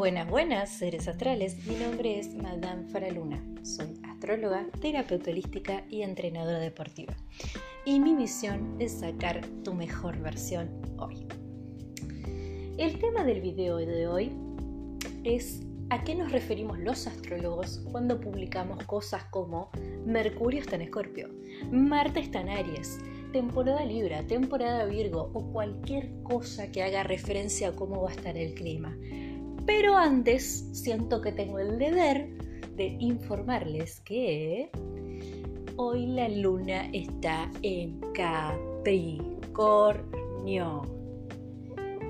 Buenas, buenas, seres astrales. Mi nombre es Madame Faraluna. Soy astróloga, terapeuta holística y entrenadora deportiva. Y mi misión es sacar tu mejor versión hoy. El tema del video de hoy es a qué nos referimos los astrólogos cuando publicamos cosas como Mercurio está en Escorpio, Marte está en Aries, temporada Libra, temporada Virgo o cualquier cosa que haga referencia a cómo va a estar el clima. Pero antes siento que tengo el deber de informarles que hoy la luna está en Capricornio.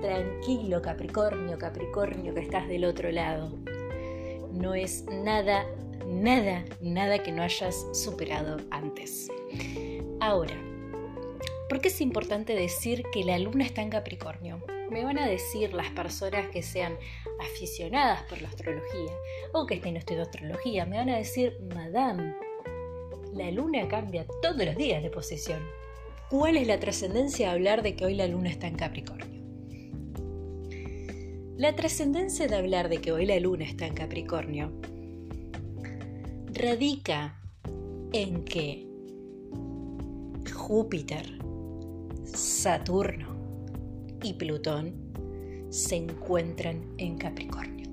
Tranquilo Capricornio, Capricornio que estás del otro lado. No es nada, nada, nada que no hayas superado antes. Ahora, ¿Por qué es importante decir que la luna está en Capricornio? Me van a decir las personas que sean aficionadas por la astrología o que estén estudiando astrología, me van a decir, Madame, la luna cambia todos los días de posición. ¿Cuál es la trascendencia de hablar de que hoy la luna está en Capricornio? La trascendencia de hablar de que hoy la luna está en Capricornio radica en que Júpiter Saturno y Plutón se encuentran en Capricornio.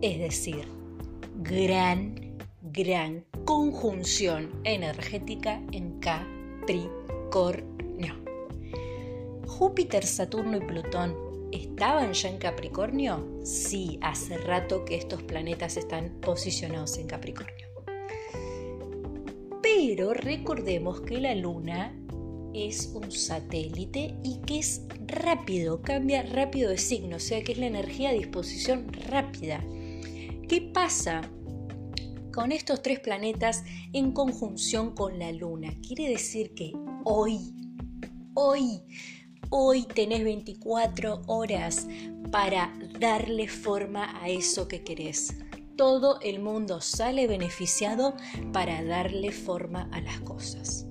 Es decir, gran, gran conjunción energética en Capricornio. Júpiter, Saturno y Plutón ¿Estaban ya en Capricornio? Sí, hace rato que estos planetas están posicionados en Capricornio. Pero recordemos que la Luna es un satélite y que es rápido, cambia rápido de signo, o sea que es la energía a disposición rápida. ¿Qué pasa con estos tres planetas en conjunción con la Luna? Quiere decir que hoy, hoy, hoy tenés 24 horas para darle forma a eso que querés. Todo el mundo sale beneficiado para darle forma a las cosas.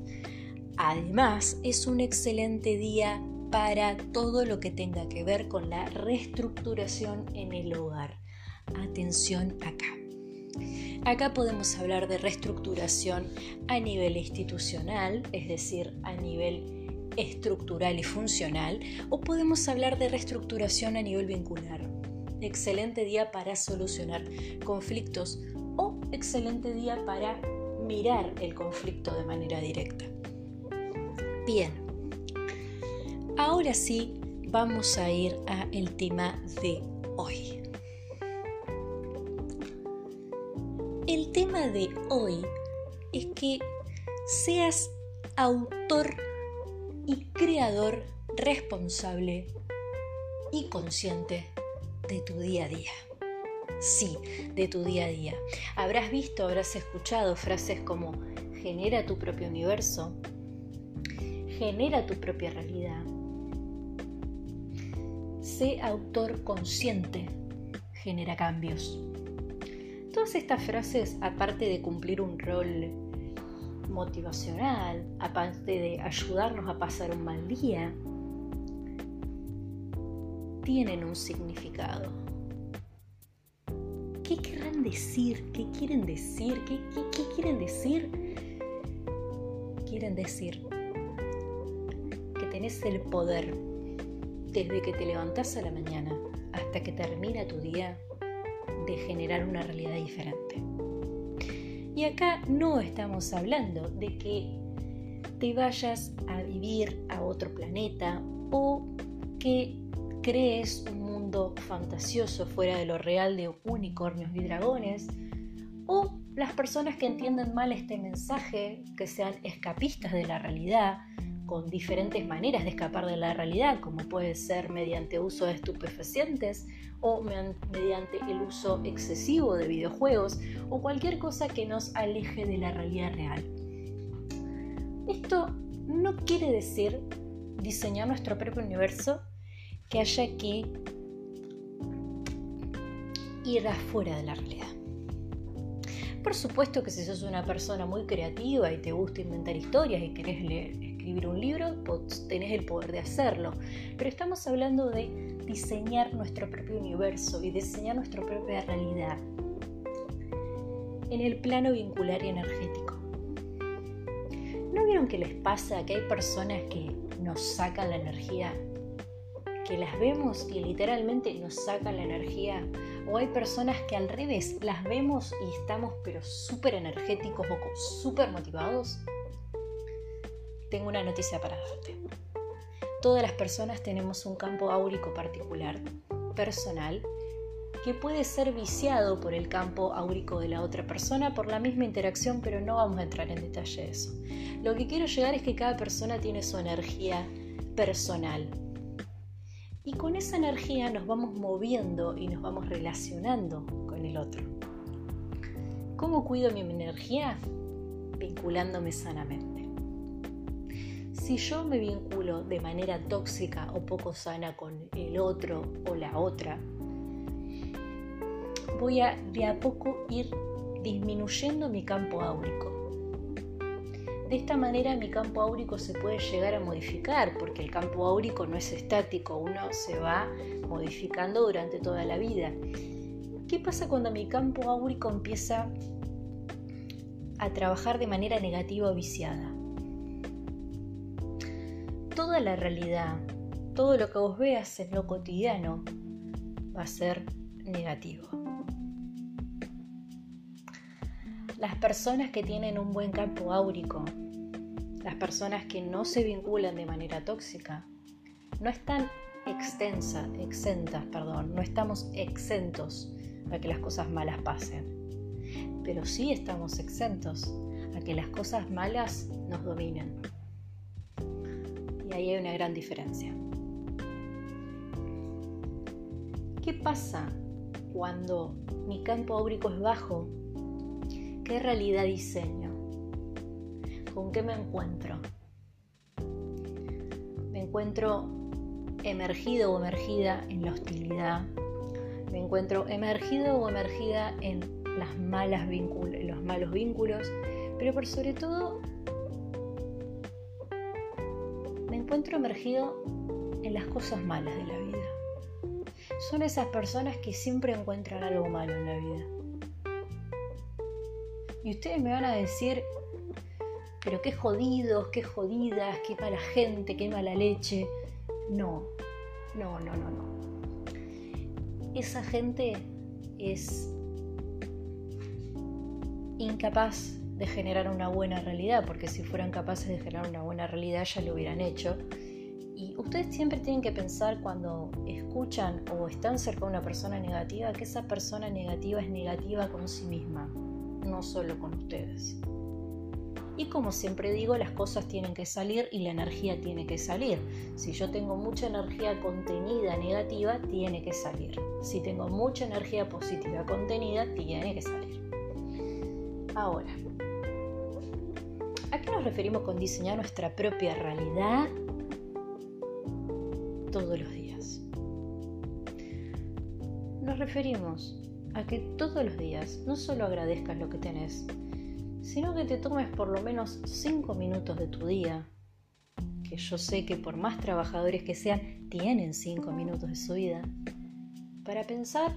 Además, es un excelente día para todo lo que tenga que ver con la reestructuración en el hogar. Atención acá. Acá podemos hablar de reestructuración a nivel institucional, es decir, a nivel estructural y funcional, o podemos hablar de reestructuración a nivel vincular. Excelente día para solucionar conflictos o excelente día para mirar el conflicto de manera directa. Bien, ahora sí vamos a ir a el tema de hoy. El tema de hoy es que seas autor y creador responsable y consciente de tu día a día. Sí, de tu día a día. Habrás visto, habrás escuchado frases como genera tu propio universo, genera tu propia realidad. Sé autor consciente, genera cambios. Todas estas frases, aparte de cumplir un rol motivacional, aparte de ayudarnos a pasar un mal día, tienen un significado. ¿Qué querrán decir? ¿Qué quieren decir? ¿Qué, qué quieren decir? Quieren decir tenés el poder desde que te levantás a la mañana hasta que termina tu día de generar una realidad diferente. Y acá no estamos hablando de que te vayas a vivir a otro planeta o que crees un mundo fantasioso fuera de lo real de unicornios y dragones o las personas que entienden mal este mensaje, que sean escapistas de la realidad, con diferentes maneras de escapar de la realidad, como puede ser mediante uso de estupefacientes o mediante el uso excesivo de videojuegos o cualquier cosa que nos aleje de la realidad real. Esto no quiere decir diseñar nuestro propio universo que haya que ir afuera de la realidad. Por supuesto que si sos una persona muy creativa y te gusta inventar historias y querés leer, escribir un libro, tenés el poder de hacerlo. Pero estamos hablando de diseñar nuestro propio universo y diseñar nuestra propia realidad en el plano vincular y energético. ¿No vieron que les pasa que hay personas que nos sacan la energía? Que las vemos y literalmente nos sacan la energía. O hay personas que al revés, las vemos y estamos pero súper energéticos o súper motivados. Tengo una noticia para darte. Todas las personas tenemos un campo áurico particular, personal, que puede ser viciado por el campo áurico de la otra persona por la misma interacción, pero no vamos a entrar en detalle de eso. Lo que quiero llegar es que cada persona tiene su energía personal. Y con esa energía nos vamos moviendo y nos vamos relacionando con el otro. ¿Cómo cuido mi energía? Vinculándome sanamente. Si yo me vinculo de manera tóxica o poco sana con el otro o la otra, voy a de a poco ir disminuyendo mi campo áurico. De esta manera mi campo áurico se puede llegar a modificar, porque el campo áurico no es estático, uno se va modificando durante toda la vida. ¿Qué pasa cuando mi campo áurico empieza a trabajar de manera negativa o viciada? La realidad, todo lo que vos veas en lo cotidiano va a ser negativo. Las personas que tienen un buen campo áurico, las personas que no se vinculan de manera tóxica, no están extensa, exentas, perdón, no estamos exentos a que las cosas malas pasen, pero sí estamos exentos a que las cosas malas nos dominen. Ahí hay una gran diferencia. ¿Qué pasa cuando mi campo áurico es bajo ¿Qué realidad diseño? ¿Con qué me encuentro? Me encuentro emergido o emergida en la hostilidad. Me encuentro emergido o emergida en las malas los malos vínculos, pero por sobre todo encuentro emergido en las cosas malas de la vida. Son esas personas que siempre encuentran algo malo en la vida y ustedes me van a decir, pero qué jodidos, qué jodidas, qué mala gente, qué mala leche. No, no, no, no, no. Esa gente es incapaz de generar una buena realidad, porque si fueran capaces de generar una buena realidad ya lo hubieran hecho. Y ustedes siempre tienen que pensar cuando escuchan o están cerca de una persona negativa que esa persona negativa es negativa con sí misma no solo con ustedes. Y como siempre digo, las cosas tienen que salir y la energía tiene que salir. Si yo tengo mucha energía contenida negativa, tiene que salir. Si tengo mucha energía positiva contenida, tiene que salir. Ahora, ¿a qué nos referimos con diseñar nuestra propia realidad todos los días? Nos referimos a que todos los días no solo agradezcas lo que tenés, sino que te tomes por lo menos 5 minutos de tu día, que yo sé que por más trabajadores que sean, tienen 5 minutos de su vida, para pensar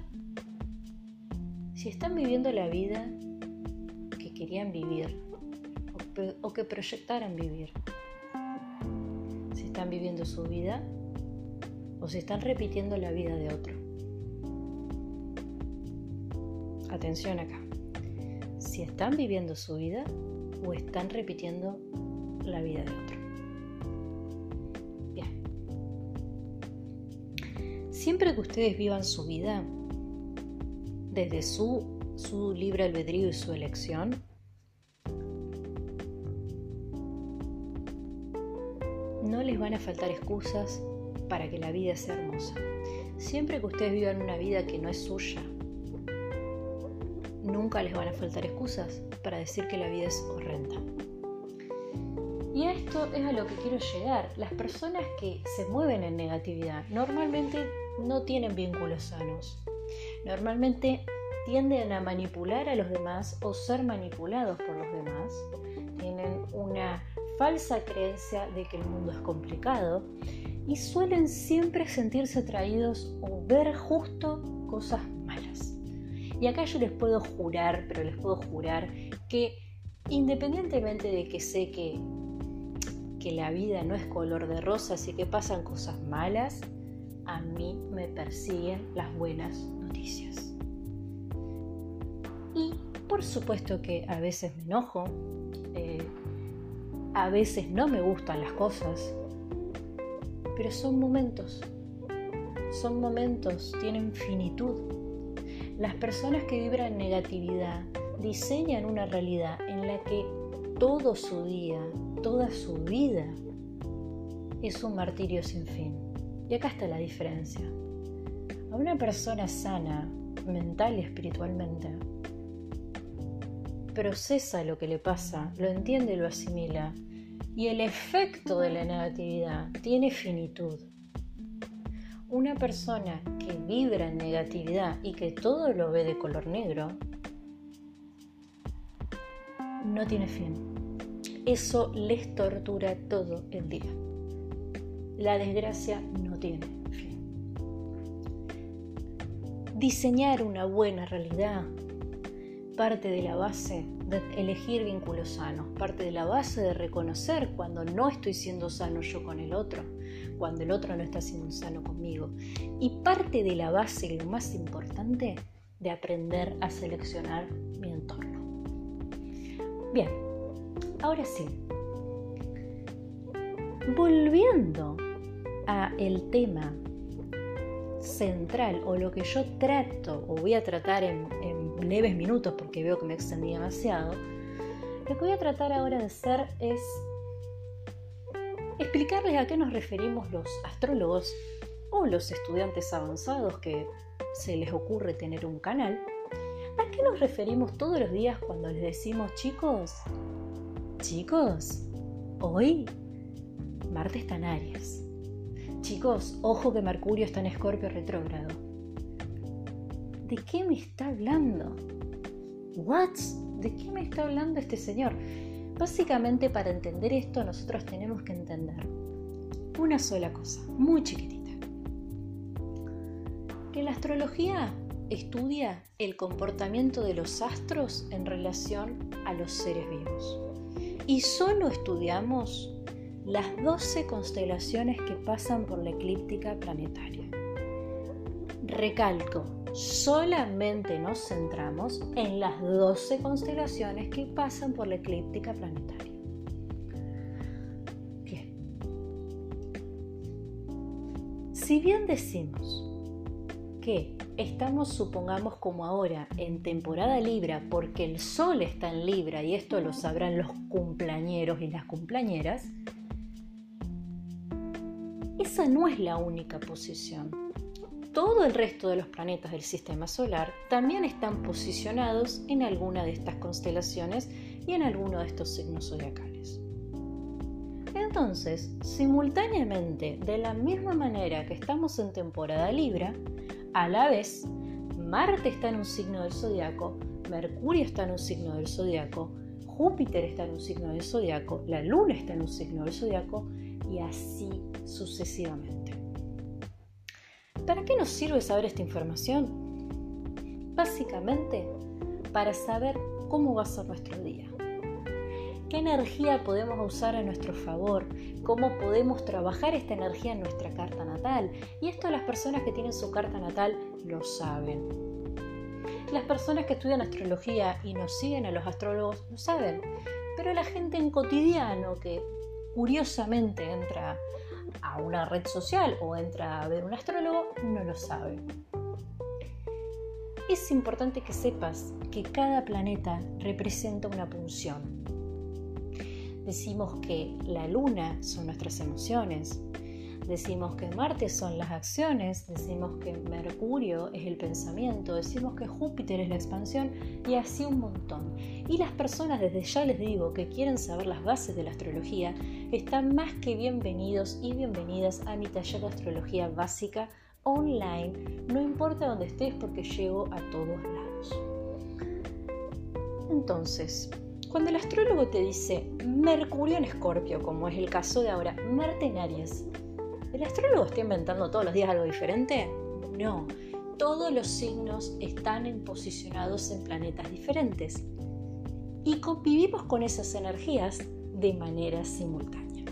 si están viviendo la vida que querían vivir o, que proyectaran vivir. Si están viviendo su vida o si están repitiendo la vida de otro. atención acá, si están viviendo su vida o están repitiendo la vida de otro. Bien. Siempre que ustedes vivan su vida desde su, su libre albedrío y su elección, van a faltar excusas para que la vida sea hermosa. Siempre que ustedes vivan una vida que no es suya, nunca les van a faltar excusas para decir que la vida es horrenda. Y a esto es a lo que quiero llegar. Las personas que se mueven en negatividad normalmente no tienen vínculos sanos. Normalmente tienden a manipular a los demás o ser manipulados por los demás. Tienen una falsa creencia de que el mundo es complicado y suelen siempre sentirse atraídos o ver justo cosas malas. Y acá yo les puedo jurar, pero les puedo jurar que independientemente de que sé que, que la vida no es color de rosas y que pasan cosas malas, a mí me persiguen las buenas noticias. Y por supuesto que a veces me enojo, eh, a veces no me gustan las cosas, pero son momentos, son momentos, tienen finitud. Las personas que vibran negatividad diseñan una realidad en la que todo su día, toda su vida es un martirio sin fin. Y acá está la diferencia. A una persona sana, mental y espiritualmente, procesa lo que le pasa, lo entiende lo asimila. Y el efecto de la negatividad tiene finitud. Una persona que vibra en negatividad y que todo lo ve de color negro, no tiene fin. Eso les tortura todo el día. La desgracia no tiene fin. Diseñar una buena realidad parte de la base de elegir vínculos sanos, parte de la base de reconocer cuando no estoy siendo sano yo con el otro, cuando el otro no está siendo sano conmigo. Y parte de la base, y lo más importante, de aprender a seleccionar mi entorno. Bien, ahora sí. Volviendo a el tema central o lo que yo trato o voy a tratar en, en leves minutos porque veo que me extendí demasiado, lo que voy a tratar ahora de hacer es explicarles a qué nos referimos los astrólogos o los estudiantes avanzados que se les ocurre tener un canal. ¿A qué nos referimos todos los días cuando les decimos chicos? Chicos, hoy Marte está en Aries. Chicos, ojo que Mercurio está en Escorpio retrógrado. ¿De qué me está hablando? ¿What? ¿De qué me está hablando este señor? Básicamente para entender esto nosotros tenemos que entender una sola cosa, muy chiquitita. Que la astrología estudia el comportamiento de los astros en relación a los seres vivos. Y solo estudiamos las 12 constelaciones que pasan por la eclíptica planetaria. Recalco, solamente nos centramos en las 12 constelaciones que pasan por la eclíptica planetaria. Si bien decimos que estamos, supongamos como ahora, en temporada Libra, porque el Sol está en Libra, y esto lo sabrán los cumpleañeros y las cumpleañeras, esa no es la única posición. Todo el resto de los planetas del sistema solar también están posicionados en alguna de estas constelaciones y en alguno de estos signos zodiacales. Entonces, simultáneamente, de la misma manera que estamos en temporada Libra, a la vez, Marte está en un signo del zodiaco, Mercurio está en un signo del zodiaco, Júpiter está en un signo del zodiaco, la Luna está en un signo del zodiaco y así sucesivamente. ¿Para qué nos sirve saber esta información? Básicamente para saber cómo va a ser nuestro día. ¿Qué energía podemos usar a nuestro favor? ¿Cómo podemos trabajar esta energía en nuestra carta natal? Y esto las personas que tienen su carta natal lo saben. Las personas que estudian astrología y nos siguen a los astrólogos lo saben. Pero la gente en cotidiano que curiosamente entra a una red social o entra a ver un astrólogo, no lo sabe. Es importante que sepas que cada planeta representa una punción. Decimos que la luna son nuestras emociones, Decimos que Marte son las acciones, decimos que Mercurio es el pensamiento, decimos que Júpiter es la expansión y así un montón. Y las personas, desde ya les digo, que quieren saber las bases de la astrología, están más que bienvenidos y bienvenidas a mi taller de astrología básica online, no importa dónde estés porque llego a todos lados. Entonces, Cuando el astrólogo te dice Mercurio en Escorpio, como es el caso de ahora, Marte en Aries, ¿el astrólogo está inventando todos los días algo diferente? No, todos los signos están posicionados en planetas diferentes y convivimos con esas energías de manera simultánea.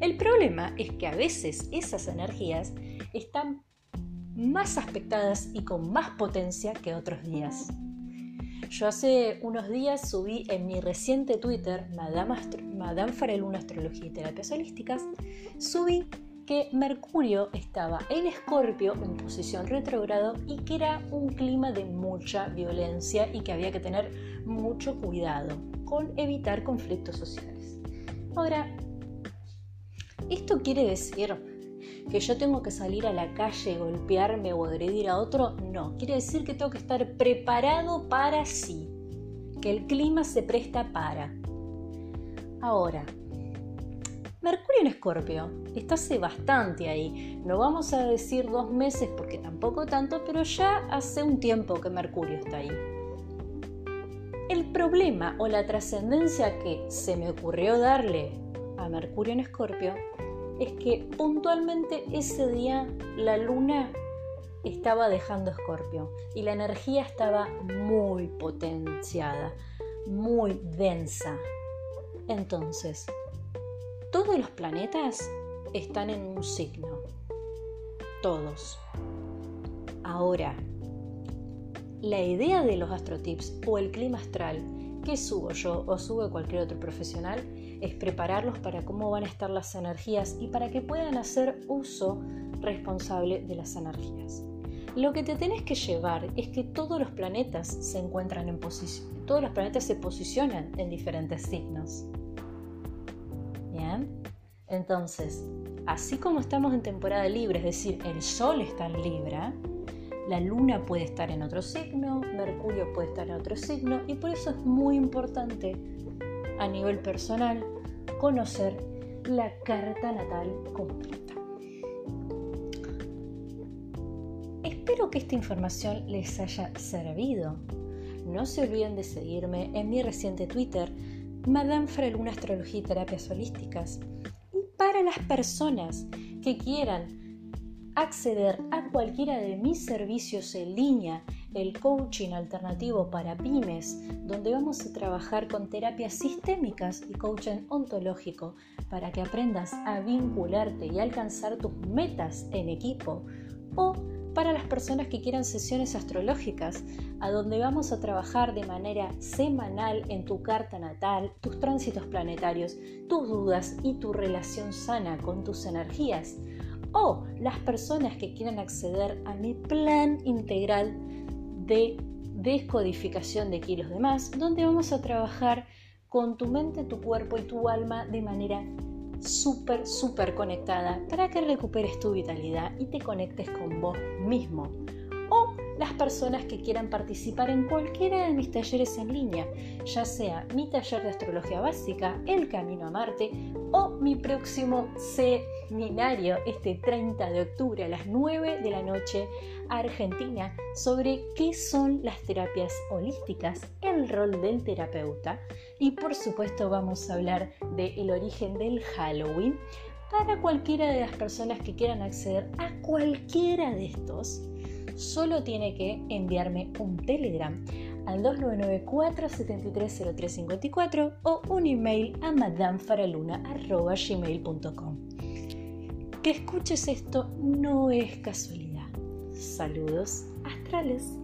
El problema es que a veces esas energías están más aspectadas y con más potencia que otros días. Yo hace unos días subí en mi reciente Twitter, Madame, Madame Fareluna Astrología y Terapias Holísticas, subí que Mercurio estaba en Escorpio en posición retrógrado y que era un clima de mucha violencia y que había que tener mucho cuidado con evitar conflictos sociales. Ahora, ¿esto quiere decir que yo tengo que salir a la calle, golpearme o agredir a otro? No, quiere decir que tengo que estar preparado para sí, que el clima se presta para. Ahora, Mercurio en Escorpio está hace bastante ahí. No vamos a decir dos meses porque tampoco tanto, pero ya hace un tiempo que Mercurio está ahí. El problema o la trascendencia que se me ocurrió darle a Mercurio en Escorpio es que puntualmente ese día la luna estaba dejando Escorpio y la energía estaba muy potenciada, muy densa. Entonces, todos los planetas están en un signo. Todos. Ahora, la idea de los astrotips o el clima astral que subo yo o sube cualquier otro profesional es prepararlos para cómo van a estar las energías y para que puedan hacer uso responsable de las energías. Lo que te tenés que llevar es que todos los planetas se encuentran en posición, todos los planetas se posicionan en diferentes signos. Entonces, así como estamos en temporada libre, es decir, el Sol está en Libra, la Luna puede estar en otro signo, Mercurio puede estar en otro signo, y por eso es muy importante a nivel personal conocer la carta natal completa. Espero que esta información les haya servido. No se olviden de seguirme en mi reciente Twitter, Madame Freluna Astrología y Terapias Holísticas. Para las personas que quieran acceder a cualquiera de mis servicios en línea, el coaching alternativo para pymes, donde vamos a trabajar con terapias sistémicas y coaching ontológico para que aprendas a vincularte y alcanzar tus metas en equipo, o para las personas que quieran sesiones astrológicas, a donde vamos a trabajar de manera semanal en tu carta natal, tus tránsitos planetarios, tus dudas y tu relación sana con tus energías. O las personas que quieran acceder a mi plan integral de descodificación de kilos de más, donde vamos a trabajar con tu mente, tu cuerpo y tu alma de manera súper, súper conectada para que recuperes tu vitalidad y te conectes con vos mismo. O las personas que quieran participar en cualquiera de mis talleres en línea, ya sea mi taller de astrología básica, El Camino a Marte o mi próximo seminario este 30 de octubre a las 9 de la noche Argentina sobre qué son las terapias holísticas, el rol del terapeuta y por supuesto vamos a hablar del origen del Halloween para cualquiera de las personas que quieran acceder a cualquiera de estos. Solo tiene que enviarme un Telegram al 2994-730354 o un email a madamefaraluna.gmail.com. Que escuches esto no es casualidad. Saludos astrales.